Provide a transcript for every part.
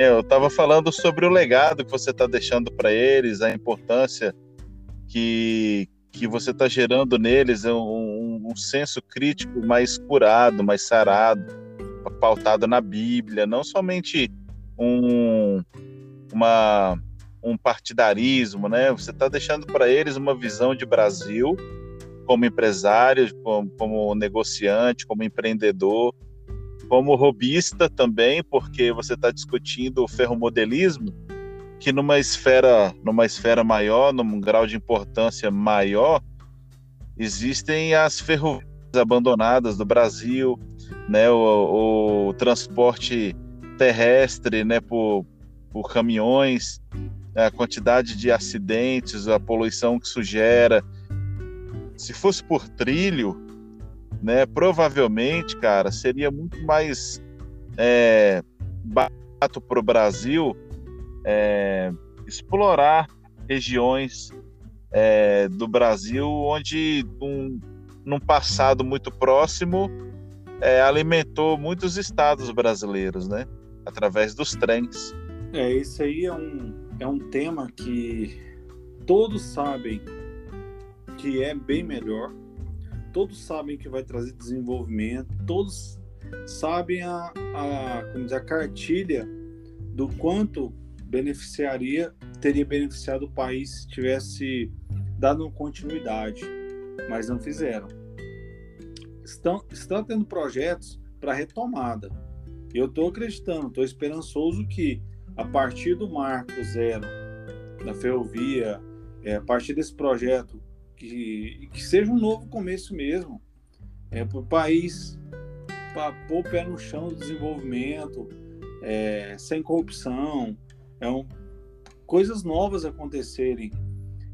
É, eu estava falando sobre o legado que você está deixando para eles, a importância que, que você está gerando neles, um, um, um senso crítico mais curado, mais sarado, pautado na Bíblia, não somente um, uma, um partidarismo, né? Você está deixando para eles uma visão de Brasil como empresário, como, como negociante, como empreendedor, como robista também, porque você está discutindo o ferromodelismo, que numa esfera, numa esfera maior, num grau de importância maior, existem as ferrovias abandonadas do Brasil, né, o, o transporte terrestre, né, por, por caminhões, a quantidade de acidentes, a poluição que isso gera. Se fosse por trilho, né, provavelmente, cara, seria muito mais é, barato para o Brasil é, explorar regiões é, do Brasil onde um, num passado muito próximo é, alimentou muitos estados brasileiros, né? Através dos trens. É, isso aí é um, é um tema que todos sabem que é bem melhor, todos sabem que vai trazer desenvolvimento, todos sabem a, a, como dizer, a cartilha do quanto beneficiaria, teria beneficiado o país se tivesse dado continuidade, mas não fizeram. Estão, estão tendo projetos para retomada. Eu estou acreditando, estou esperançoso que a partir do marco zero da ferrovia, é, a partir desse projeto, que, que seja um novo começo mesmo, é, para o país para pôr o pé no chão do desenvolvimento, é, sem corrupção, é um, coisas novas acontecerem,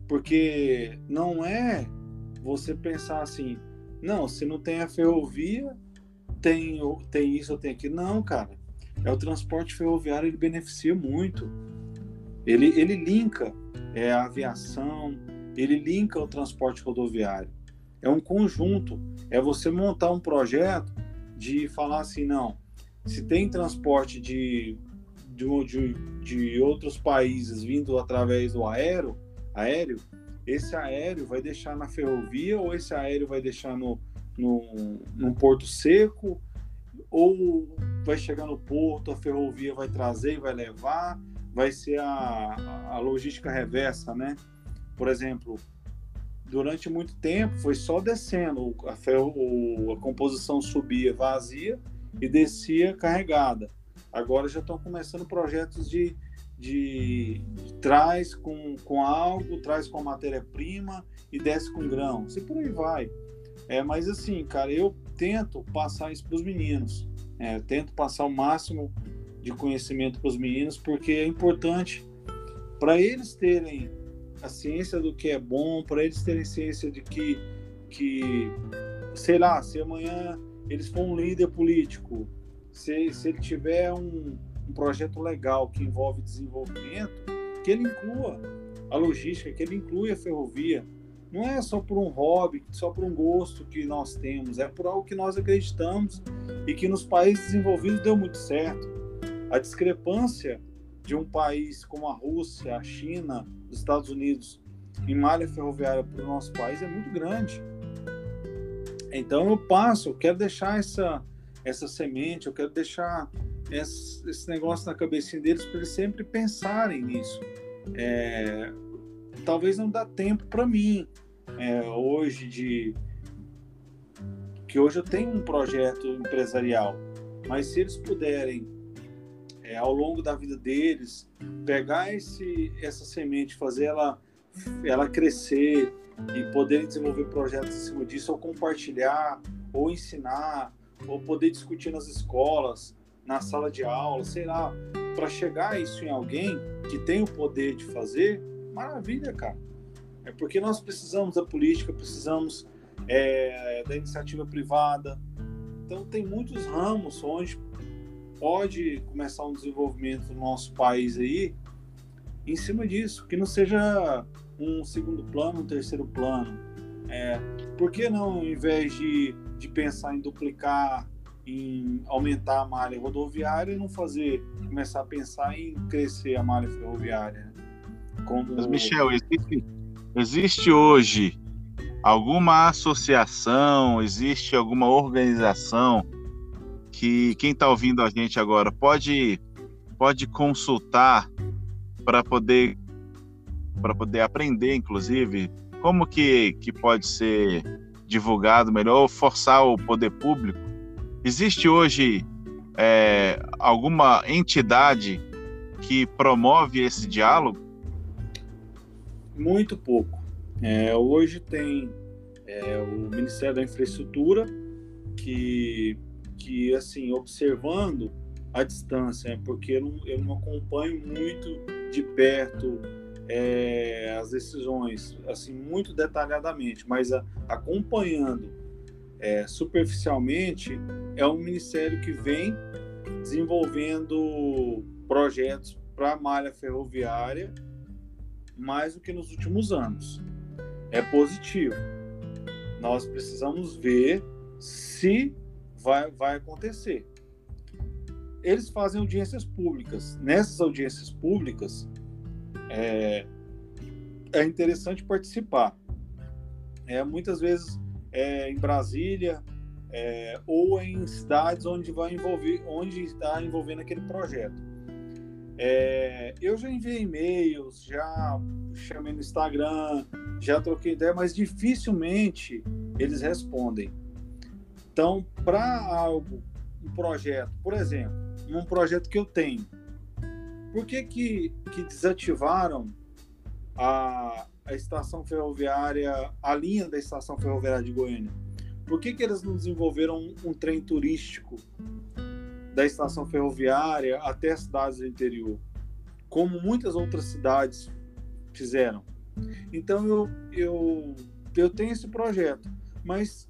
porque não é você pensar assim, não, se não tem a ferrovia, tem, tem isso tem aquilo. Não, cara. É o transporte ferroviário, ele beneficia muito. Ele, ele linka é, a aviação, ele linka o transporte rodoviário. É um conjunto. É você montar um projeto de falar assim, não, se tem transporte de, de, de, de outros países vindo através do aéreo, aéreo, esse aéreo vai deixar na ferrovia ou esse aéreo vai deixar no, no, no porto seco ou vai chegar no porto, a ferrovia vai trazer e vai levar, vai ser a, a logística reversa, né? Por exemplo, durante muito tempo foi só descendo, a, ferro, a composição subia vazia e descia carregada. Agora já estão começando projetos de, de, de traz com, com algo, traz com matéria-prima e desce com grãos, e por aí vai. É, mas assim, cara, eu tento passar isso para os meninos. É, tento passar o máximo de conhecimento para os meninos, porque é importante para eles terem a ciência do que é bom, para eles terem ciência de que, que, sei lá, se amanhã eles for um líder político, se, se ele tiver um, um projeto legal que envolve desenvolvimento, que ele inclua a logística, que ele inclua a ferrovia, não é só por um hobby, só por um gosto que nós temos, é por algo que nós acreditamos e que nos países desenvolvidos deu muito certo. A discrepância de um país como a Rússia, a China, os Estados Unidos em malha ferroviária para o nosso país é muito grande. Então eu passo, eu quero deixar essa, essa semente, eu quero deixar esse, esse negócio na cabecinha deles para eles sempre pensarem nisso. É, talvez não dá tempo para mim é, hoje de que hoje eu tenho um projeto empresarial, mas se eles puderem é, ao longo da vida deles pegar esse essa semente, fazer ela ela crescer e poder desenvolver projetos em cima disso, ou compartilhar, ou ensinar, ou poder discutir nas escolas, na sala de aula, sei lá, para chegar isso em alguém que tem o poder de fazer, Maravilha, cara. É porque nós precisamos da política, precisamos é, da iniciativa privada. Então, tem muitos ramos onde pode começar um desenvolvimento no nosso país aí em cima disso, que não seja um segundo plano, um terceiro plano. É, por que não, ao invés de, de pensar em duplicar em aumentar a malha rodoviária não fazer, começar a pensar em crescer a malha ferroviária. Né? Como... Mas, Michel, existe, existe hoje alguma associação, existe alguma organização que quem está ouvindo a gente agora pode, pode consultar para poder para poder aprender, inclusive, como que, que pode ser divulgado melhor ou forçar o poder público? Existe hoje é, alguma entidade que promove esse diálogo? Muito pouco. É, hoje tem é, o Ministério da Infraestrutura que, que assim, observando a distância, né, porque eu não, eu não acompanho muito de perto é, as decisões assim muito detalhadamente, mas a, acompanhando é, superficialmente é um ministério que vem desenvolvendo projetos para a malha ferroviária mais do que nos últimos anos. É positivo. Nós precisamos ver se vai, vai acontecer. Eles fazem audiências públicas. Nessas audiências públicas, é, é interessante participar. É, muitas vezes é, em Brasília é, ou em cidades onde vai envolver, onde está envolvendo aquele projeto. É, eu já enviei e-mails, já chamei no Instagram, já troquei ideia, mas dificilmente eles respondem. Então, para algo, um projeto, por exemplo, um projeto que eu tenho, por que, que, que desativaram a, a estação ferroviária, a linha da estação ferroviária de Goiânia? Por que, que eles não desenvolveram um, um trem turístico da estação ferroviária até as cidades do interior, como muitas outras cidades fizeram? Então eu, eu, eu tenho esse projeto, mas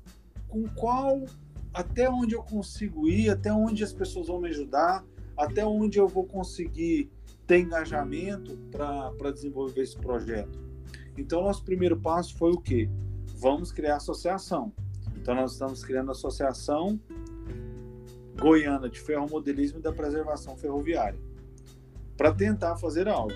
com qual, até onde eu consigo ir, até onde as pessoas vão me ajudar, até onde eu vou conseguir ter engajamento para desenvolver esse projeto. Então, nosso primeiro passo foi o quê? Vamos criar associação. Então, nós estamos criando a Associação Goiana de Ferromodelismo e da Preservação Ferroviária para tentar fazer algo.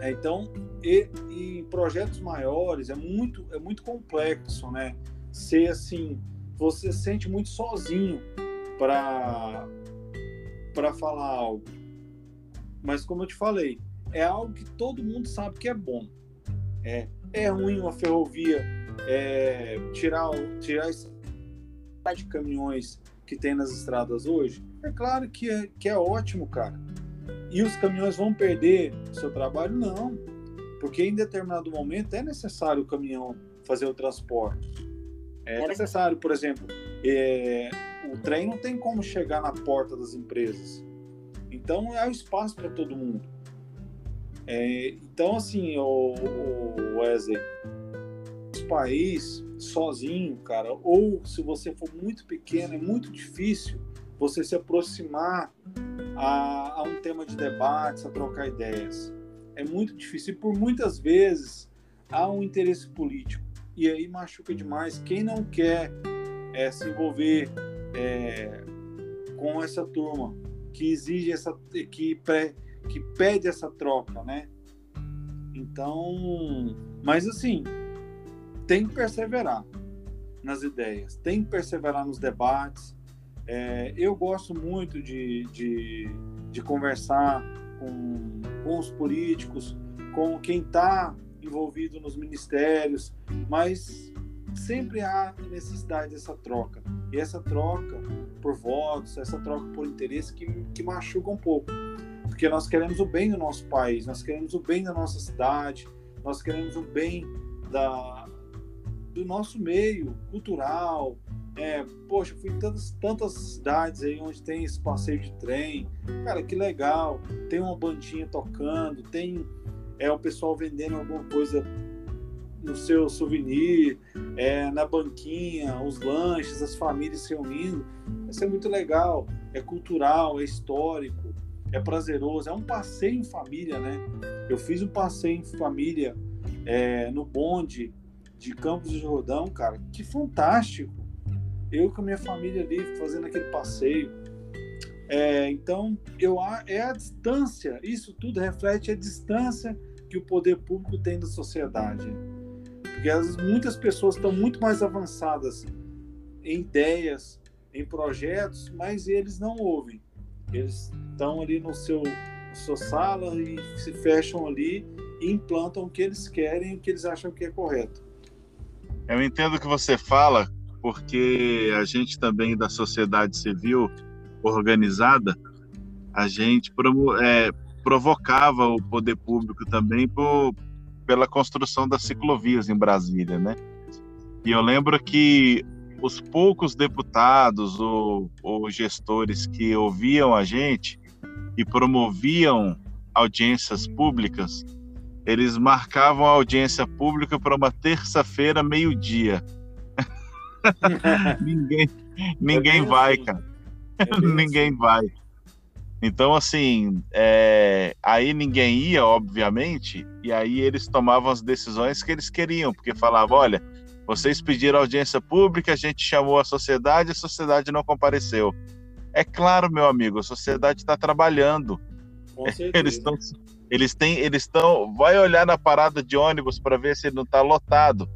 É, então, e, e, em projetos maiores é muito, é muito complexo, né? Ser assim, você se sente muito sozinho para para falar algo. Mas como eu te falei, é algo que todo mundo sabe que é bom. É, é ruim uma ferrovia é, tirar tirar esse de caminhões que tem nas estradas hoje. É claro que é, que é ótimo, cara. E os caminhões vão perder seu trabalho? Não. Porque em determinado momento é necessário o caminhão fazer o transporte. É necessário, por exemplo, é, o trem não tem como chegar na porta das empresas. Então é o espaço para todo mundo. É, então, assim, o, o Wesley, país sozinho, cara, ou se você for muito pequeno, é muito difícil você se aproximar a, a um tema de debates, a trocar ideias. É muito difícil e por muitas vezes há um interesse político e aí machuca demais. Quem não quer é, se envolver é, com essa turma que exige essa, que, pré, que pede essa troca, né? Então, mas assim, tem que perseverar nas ideias, tem que perseverar nos debates. É, eu gosto muito de, de, de conversar com, com os políticos, com quem está envolvido nos ministérios, mas sempre há necessidade dessa troca. E essa troca por votos, essa troca por interesse que, que machuca um pouco. Porque nós queremos o bem do nosso país, nós queremos o bem da nossa cidade, nós queremos o bem da, do nosso meio cultural. É, poxa, fui em tantas, tantas cidades aí onde tem esse passeio de trem. Cara, que legal. Tem uma bandinha tocando, tem é o pessoal vendendo alguma coisa no seu souvenir, é, na banquinha, os lanches, as famílias se reunindo. Isso é muito legal, é cultural, é histórico, é prazeroso, é um passeio em família, né? Eu fiz um passeio em família é, no bonde de Campos do Jordão, cara, que fantástico. eu com a minha família ali fazendo aquele passeio. É, então, eu é a distância, isso tudo reflete a distância que o poder público tem da sociedade. Porque as, muitas pessoas estão muito mais avançadas em ideias, em projetos, mas eles não ouvem. Eles estão ali no seu sua sala e se fecham ali e implantam o que eles querem, o que eles acham que é correto. Eu entendo o que você fala, porque a gente também da sociedade civil organizada, a gente é, provocava o poder público também por, pela construção das ciclovias em Brasília, né? E eu lembro que os poucos deputados ou, ou gestores que ouviam a gente e promoviam audiências públicas, eles marcavam a audiência pública para uma terça-feira, meio-dia. ninguém ninguém vai, assim. cara. Ninguém vai. Então, assim, é... aí ninguém ia, obviamente, e aí eles tomavam as decisões que eles queriam, porque falavam: olha, vocês pediram audiência pública, a gente chamou a sociedade, a sociedade não compareceu. É claro, meu amigo, a sociedade está trabalhando. Eles estão, eles têm, eles estão. Vai olhar na parada de ônibus para ver se ele não está lotado.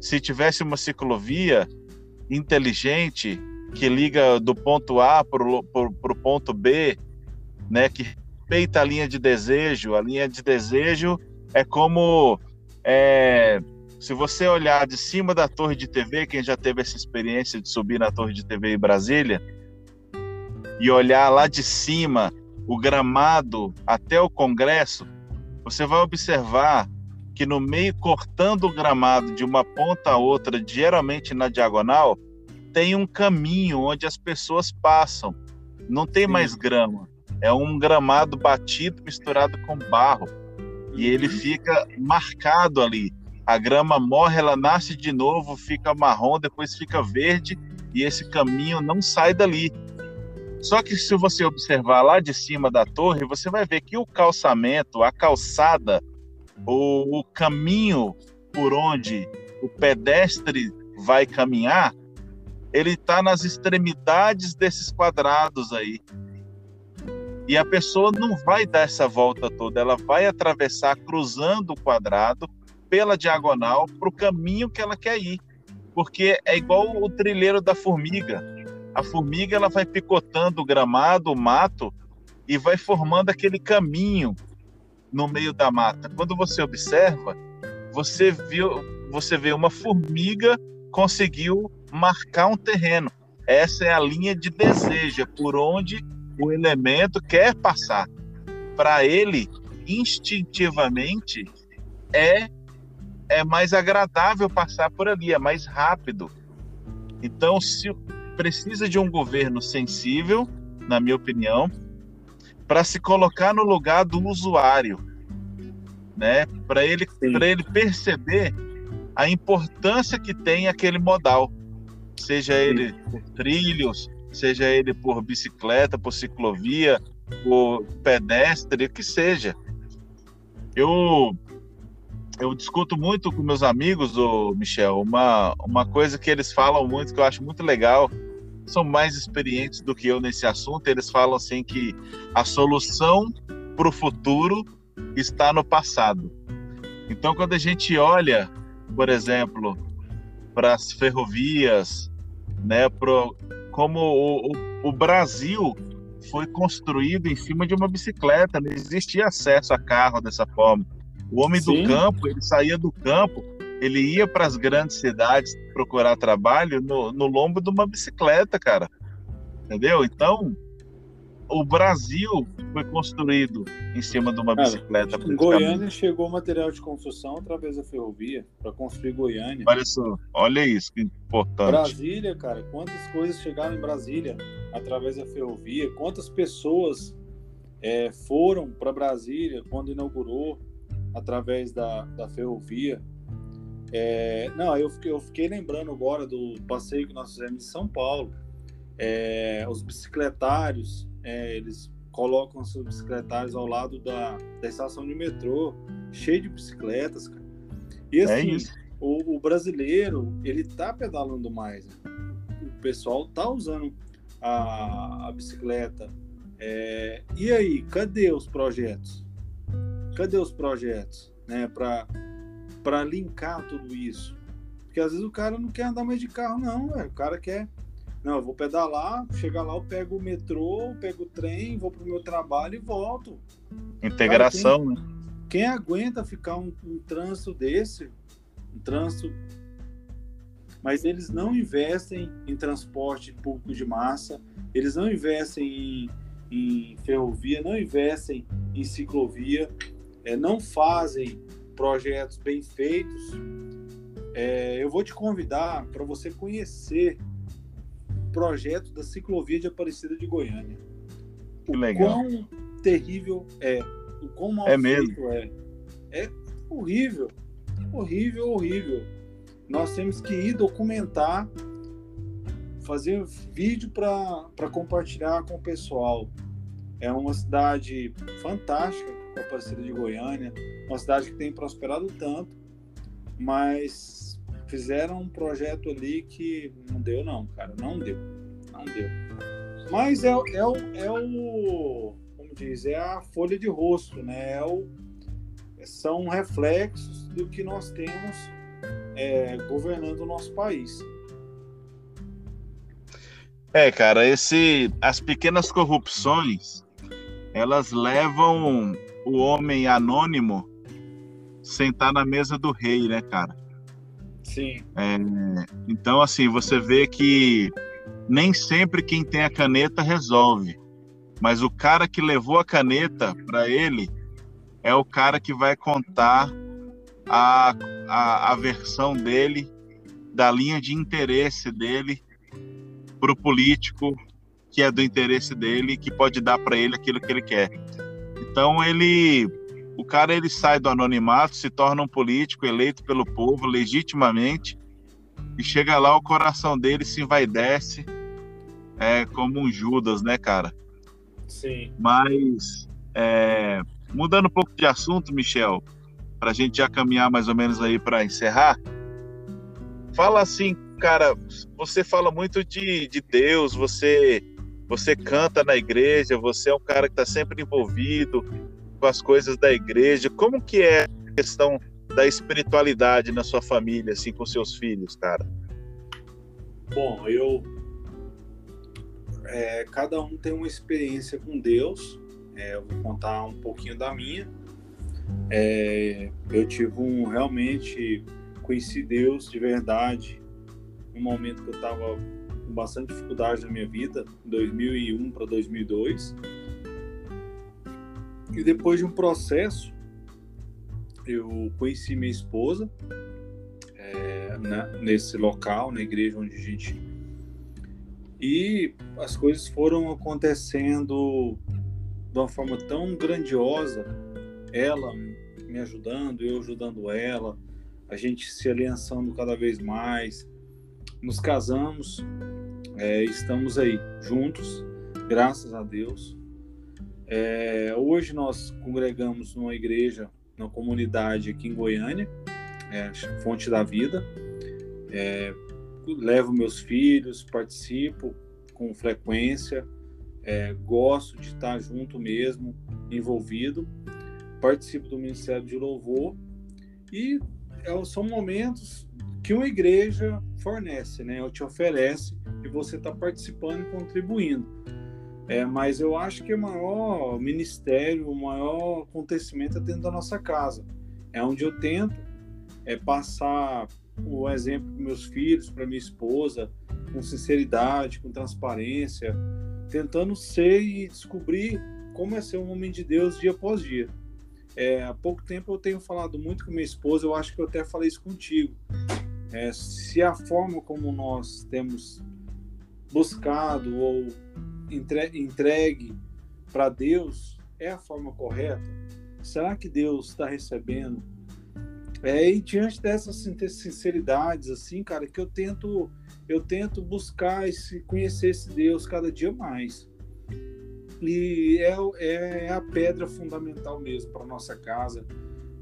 Se tivesse uma ciclovia inteligente que liga do ponto A para o ponto B, né, que respeita a linha de desejo. A linha de desejo é como é, se você olhar de cima da torre de TV, quem já teve essa experiência de subir na torre de TV em Brasília, e olhar lá de cima o gramado até o Congresso, você vai observar que no meio, cortando o gramado de uma ponta a outra, geralmente na diagonal, tem um caminho onde as pessoas passam. Não tem Sim. mais grama. É um gramado batido misturado com barro. E ele uhum. fica marcado ali a grama morre, ela nasce de novo, fica marrom, depois fica verde e esse caminho não sai dali. Só que se você observar lá de cima da torre, você vai ver que o calçamento, a calçada, o, o caminho por onde o pedestre vai caminhar, ele está nas extremidades desses quadrados aí. E a pessoa não vai dar essa volta toda, ela vai atravessar cruzando o quadrado pela diagonal para o caminho que ela quer ir. Porque é igual o trilheiro da formiga. A formiga ela vai picotando o gramado, o mato, e vai formando aquele caminho no meio da mata. Quando você observa, você viu, você vê uma formiga conseguiu marcar um terreno. Essa é a linha de desejo, é por onde o elemento quer passar. Para ele, instintivamente, é é mais agradável passar por ali, é mais rápido. Então, se precisa de um governo sensível, na minha opinião, para se colocar no lugar do usuário, né? Para ele, para ele perceber a importância que tem aquele modal, seja ele por trilhos, seja ele por bicicleta, por ciclovia, por pedestre, o que seja. Eu eu discuto muito com meus amigos, o Michel, uma, uma coisa que eles falam muito, que eu acho muito legal, são mais experientes do que eu nesse assunto, eles falam assim que a solução para o futuro está no passado. Então, quando a gente olha, por exemplo, para as ferrovias, né, pro, como o, o, o Brasil foi construído em cima de uma bicicleta, não existia acesso a carro dessa forma o homem Sim. do campo, ele saía do campo, ele ia para as grandes cidades procurar trabalho no, no lombo de uma bicicleta, cara. Entendeu? Então, o Brasil foi construído em cima de uma cara, bicicleta. Em Goiânia chegou material de construção através da ferrovia para construir Goiânia. Olha só, olha isso, que importante. Brasília, cara, quantas coisas chegaram em Brasília através da ferrovia? Quantas pessoas é, foram para Brasília quando inaugurou? através da, da ferrovia. É, não, eu fiquei, eu fiquei lembrando agora do passeio que nós fizemos em São Paulo. É, os bicicletários, é, eles colocam seus bicicletários ao lado da, da estação de metrô, cheio de bicicletas, cara. E é assim, o, o, brasileiro, ele tá pedalando mais. Né? pessoal tá usando a, a bicicleta. É, e aí, cadê os projetos? Cadê os projetos, né, para linkar tudo isso? Porque às vezes o cara não quer andar mais de carro, não, véio. o cara quer não, eu vou pedalar, chegar lá, eu pego o metrô, pego o trem, vou pro meu trabalho e volto. Integração, Cara, quem, né? Quem aguenta ficar um, um trânsito desse, um trânsito. Mas eles não investem em transporte público de massa, eles não investem em, em ferrovia, não investem em ciclovia, é, não fazem projetos bem feitos. É, eu vou te convidar para você conhecer projeto da ciclovia de Aparecida de Goiânia. Que o legal. quão terrível é, o quão mal é feito mesmo. é. É horrível, horrível, horrível. Nós temos que ir documentar, fazer vídeo para compartilhar com o pessoal. É uma cidade fantástica, a Aparecida de Goiânia, uma cidade que tem prosperado tanto, mas fizeram um projeto ali que não deu, não, cara. Não deu. Não deu. Mas é, é, o, é o. Como diz? É a folha de rosto, né? É o, são reflexos do que nós temos é, governando o nosso país. É, cara, esse, as pequenas corrupções, elas levam o homem anônimo sentar na mesa do rei, né, cara? Sim. É, então, assim, você vê que nem sempre quem tem a caneta resolve, mas o cara que levou a caneta para ele é o cara que vai contar a, a, a versão dele, da linha de interesse dele para o político que é do interesse dele, que pode dar para ele aquilo que ele quer. Então ele o cara ele sai do anonimato, se torna um político eleito pelo povo legitimamente e chega lá o coração dele se envaidece é como um Judas, né, cara? Sim. Mas é, mudando um pouco de assunto, Michel, para a gente já caminhar mais ou menos aí para encerrar, fala assim, cara, você fala muito de, de Deus, você você canta na igreja, você é um cara que está sempre envolvido, com as coisas da igreja. Como que é a questão da espiritualidade na sua família, assim, com seus filhos, cara? Bom, eu. É, cada um tem uma experiência com Deus. É, eu vou contar um pouquinho da minha. É, eu tive um realmente conheci Deus de verdade no momento que eu estava com bastante dificuldade na minha vida, 2001 para 2002 e depois de um processo, eu conheci minha esposa é, nesse local, na igreja onde a gente. E as coisas foram acontecendo de uma forma tão grandiosa, ela me ajudando, eu ajudando ela, a gente se aliançando cada vez mais, nos casamos, é, estamos aí juntos, graças a Deus. É, hoje nós congregamos numa igreja, numa comunidade aqui em Goiânia, é, Fonte da Vida. É, levo meus filhos, participo com frequência, é, gosto de estar junto mesmo, envolvido. Participo do Ministério de Louvor e é, são momentos que uma igreja fornece, né? Ela te oferece e você está participando e contribuindo. É, mas eu acho que o maior ministério, o maior acontecimento é dentro da nossa casa. É onde eu tento é, passar o exemplo para meus filhos, para minha esposa, com sinceridade, com transparência, tentando ser e descobrir como é ser um homem de Deus dia após dia. É, há pouco tempo eu tenho falado muito com minha esposa, eu acho que eu até falei isso contigo. É, se a forma como nós temos buscado ou entregue para Deus é a forma correta? Será que Deus está recebendo? É, e diante dessas sinceridades, assim, cara, que eu tento, eu tento buscar esse, conhecer esse Deus cada dia mais. E é, é a pedra fundamental mesmo para nossa casa,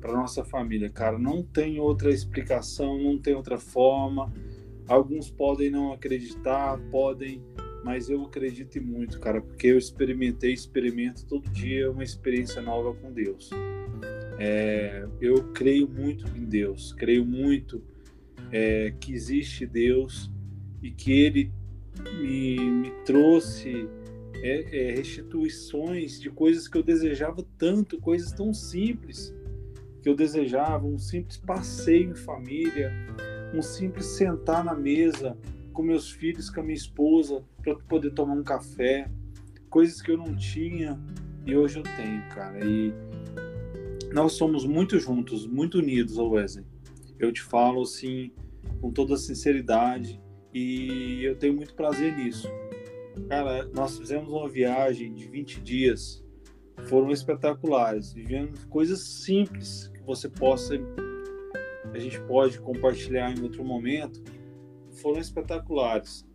para nossa família, cara. Não tem outra explicação, não tem outra forma. Alguns podem não acreditar, podem, mas eu acredito muito, cara, porque eu experimentei, experimento todo dia uma experiência nova com Deus. É, eu creio muito em Deus, creio muito é, que existe Deus e que Ele me, me trouxe é, é, restituições de coisas que eu desejava tanto, coisas tão simples que eu desejava, um simples passeio em família, um simples sentar na mesa com meus filhos, com a minha esposa, para poder tomar um café, coisas que eu não tinha e hoje eu tenho, cara. E nós somos muito juntos, muito unidos, Wesley. Eu te falo assim, com toda sinceridade, e eu tenho muito prazer nisso. Cara, nós fizemos uma viagem de 20 dias, foram espetaculares, vivendo coisas simples que você possa, a gente pode compartilhar em outro momento, foram espetaculares.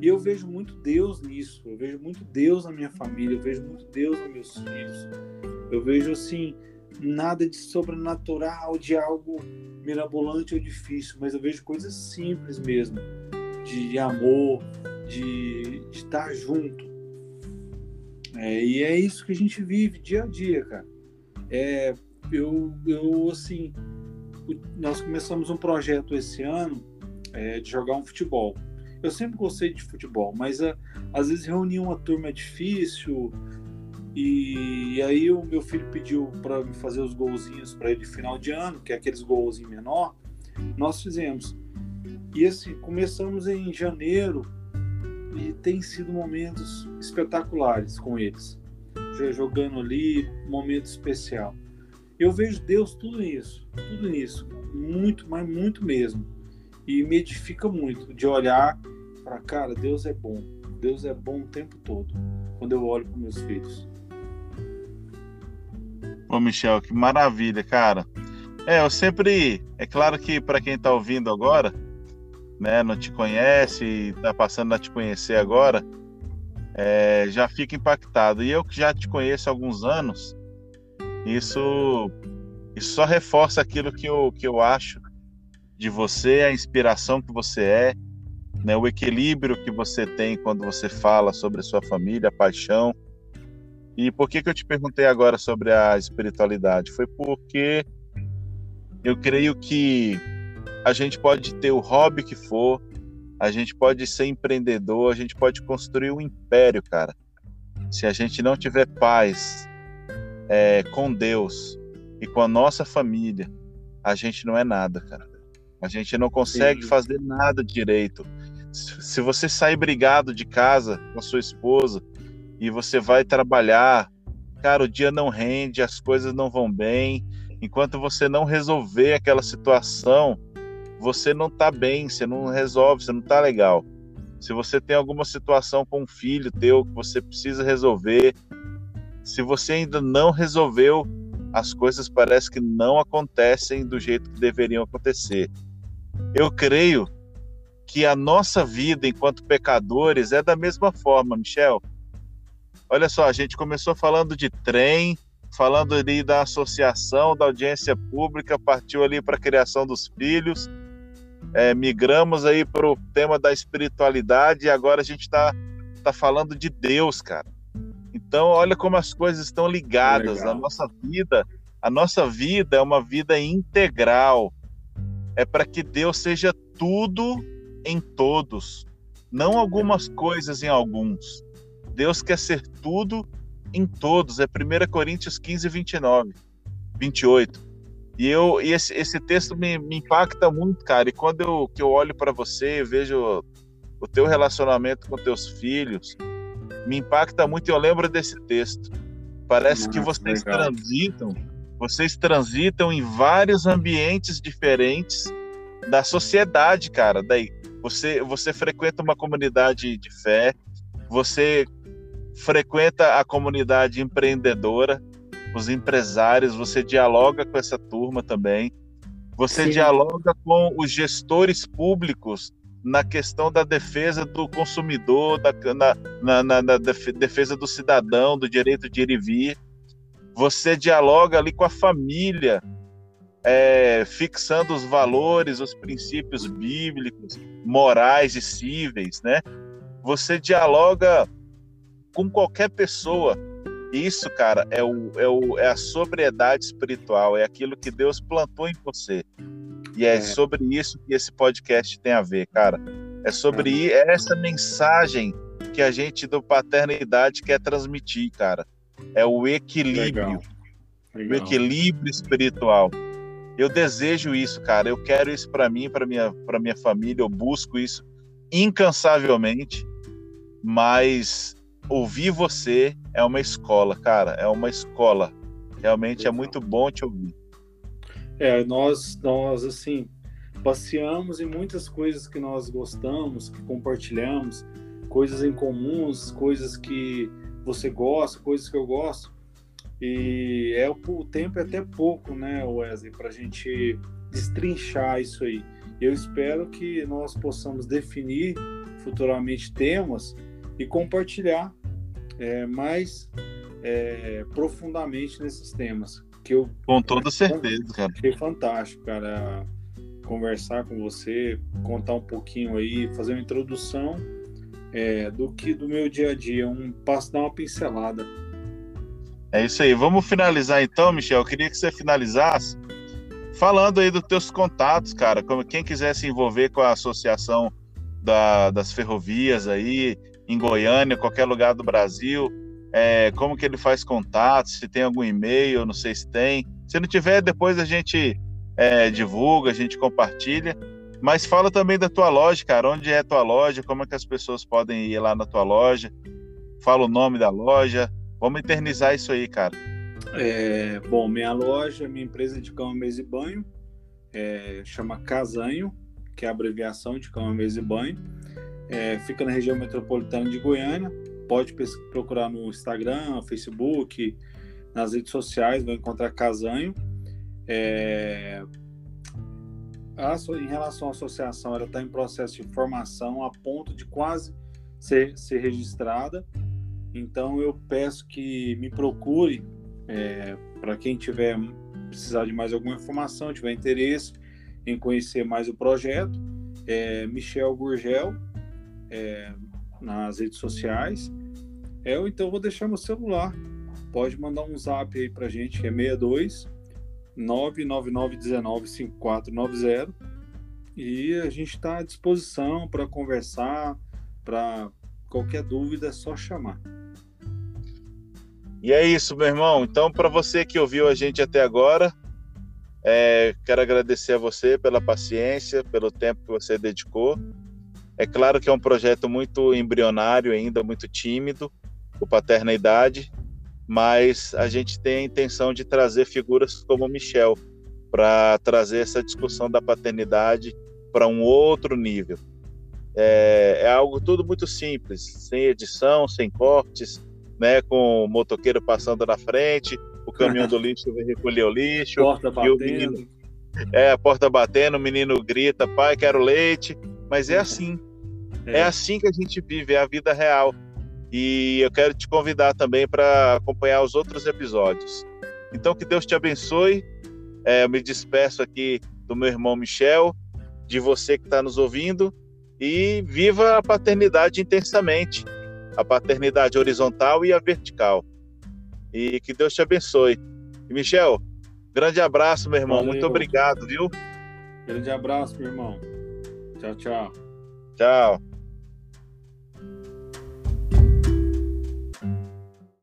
E eu vejo muito Deus nisso, eu vejo muito Deus na minha família, eu vejo muito Deus nos meus filhos. Eu vejo assim, nada de sobrenatural, de algo mirabolante ou difícil, mas eu vejo coisas simples mesmo, de amor, de, de estar junto. É, e é isso que a gente vive dia a dia, cara. É, eu, eu assim, nós começamos um projeto esse ano é, de jogar um futebol. Eu sempre gostei de futebol, mas a, às vezes reunir uma turma é difícil. E, e aí o meu filho pediu para me fazer os golzinhos para ele de final de ano, que é aqueles golzinhos menor. Nós fizemos. E assim, começamos em janeiro e tem sido momentos espetaculares com eles. Jogando ali, momento especial. Eu vejo Deus tudo nisso, tudo nisso, muito, mas muito mesmo. E me edifica muito de olhar para cara, Deus é bom. Deus é bom o tempo todo. Quando eu olho para meus filhos. Ô, Michel, que maravilha, cara. É, eu sempre. É claro que para quem está ouvindo agora, né, não te conhece e está passando a te conhecer agora, é, já fica impactado. E eu que já te conheço há alguns anos, isso, isso só reforça aquilo que eu, que eu acho de você, a inspiração que você é, né, o equilíbrio que você tem quando você fala sobre a sua família, a paixão. E por que, que eu te perguntei agora sobre a espiritualidade? Foi porque eu creio que a gente pode ter o hobby que for, a gente pode ser empreendedor, a gente pode construir um império, cara. Se a gente não tiver paz é, com Deus e com a nossa família, a gente não é nada, cara. A gente não consegue Sim. fazer nada direito. Se você sair brigado de casa com a sua esposa e você vai trabalhar, cara, o dia não rende, as coisas não vão bem. Enquanto você não resolver aquela situação, você não tá bem, você não resolve, você não tá legal. Se você tem alguma situação com um filho teu que você precisa resolver, se você ainda não resolveu, as coisas parece que não acontecem do jeito que deveriam acontecer. Eu creio que a nossa vida enquanto pecadores é da mesma forma, Michel. Olha só, a gente começou falando de trem, falando ali da associação, da audiência pública, partiu ali para a criação dos filhos, é, migramos aí para o tema da espiritualidade e agora a gente está tá falando de Deus, cara. Então, olha como as coisas estão ligadas. Legal. A nossa vida, a nossa vida é uma vida integral. É para que Deus seja tudo em todos, não algumas coisas em alguns. Deus quer ser tudo em todos. É 1 Coríntios 15, 29, 28. E, eu, e esse, esse texto me, me impacta muito, cara. E quando eu, que eu olho para você e vejo o teu relacionamento com teus filhos, me impacta muito. E eu lembro desse texto. Parece Nossa, que vocês legal. transitam, vocês transitam em vários ambientes diferentes da sociedade, cara. Daí você, você frequenta uma comunidade de fé, você frequenta a comunidade empreendedora, os empresários, você dialoga com essa turma também, você Sim. dialoga com os gestores públicos na questão da defesa do consumidor, da, na, na, na, na defesa do cidadão, do direito de ir e vir. Você dialoga ali com a família, é, fixando os valores, os princípios bíblicos, morais e cíveis, né? Você dialoga com qualquer pessoa. Isso, cara, é, o, é, o, é a sobriedade espiritual, é aquilo que Deus plantou em você. E é, é. sobre isso que esse podcast tem a ver, cara. É sobre é. essa mensagem que a gente do paternidade quer transmitir, cara. É o equilíbrio. Legal. Legal. O equilíbrio espiritual. Eu desejo isso, cara. Eu quero isso para mim, para minha, para minha família. Eu busco isso incansavelmente. Mas ouvir você é uma escola, cara. É uma escola. Realmente é muito bom te ouvir. É, nós, nós assim, passeamos em muitas coisas que nós gostamos, que compartilhamos, coisas em comuns, coisas que você gosta, coisas que eu gosto. E é o, tempo é até pouco, né, Wesley, para a gente destrinchar isso aí. Eu espero que nós possamos definir futuramente temas e compartilhar é, mais é, profundamente nesses temas. Que eu, Com toda certeza, cara. Achei fantástico, cara, conversar com você, contar um pouquinho aí, fazer uma introdução é, do que do meu dia a dia, um passo dar uma pincelada. É isso aí. Vamos finalizar então, Michel. Eu queria que você finalizasse falando aí dos teus contatos, cara. Como quem quiser se envolver com a associação da, das ferrovias aí em Goiânia, qualquer lugar do Brasil, é, como que ele faz contato, se tem algum e-mail, não sei se tem. Se não tiver, depois a gente é, divulga, a gente compartilha. Mas fala também da tua loja, cara. Onde é a tua loja? Como é que as pessoas podem ir lá na tua loja? Fala o nome da loja. Vamos eternizar isso aí, cara. É, bom, minha loja, minha empresa de cama, mesa e banho, é, chama Casanho, que é a abreviação de cama, mesa e banho. É, fica na região metropolitana de Goiânia pode procurar no Instagram, Facebook, nas redes sociais, vai encontrar Casanho. É... A, em relação à associação, ela está em processo de formação a ponto de quase ser, ser registrada. Então eu peço que me procure é, para quem tiver precisar de mais alguma informação, tiver interesse em conhecer mais o projeto. É Michel Gurgel, é, nas redes sociais. É, ou então vou deixar meu celular. Pode mandar um zap aí pra gente, que é 62 99919 5490. E a gente está à disposição para conversar, para qualquer dúvida é só chamar. E é isso, meu irmão. Então, para você que ouviu a gente até agora, é, quero agradecer a você pela paciência, pelo tempo que você dedicou. É claro que é um projeto muito embrionário ainda, muito tímido, o Paternidade, mas a gente tem a intenção de trazer figuras como Michel para trazer essa discussão da paternidade para um outro nível. É, é, algo tudo muito simples, sem edição, sem cortes, né, com o motoqueiro passando na frente, o caminhão do lixo vem recolher o lixo, porta batendo. Menino, é, a porta batendo, o menino grita, pai, quero leite, mas é assim. É. é assim que a gente vive, é a vida real. E eu quero te convidar também para acompanhar os outros episódios. Então, que Deus te abençoe. É, eu me despeço aqui do meu irmão Michel, de você que está nos ouvindo, e viva a paternidade intensamente a paternidade horizontal e a vertical. E que Deus te abençoe. E Michel, grande abraço, meu irmão. Valeu. Muito obrigado, viu? Grande abraço, meu irmão. Tchau, tchau. Tchau.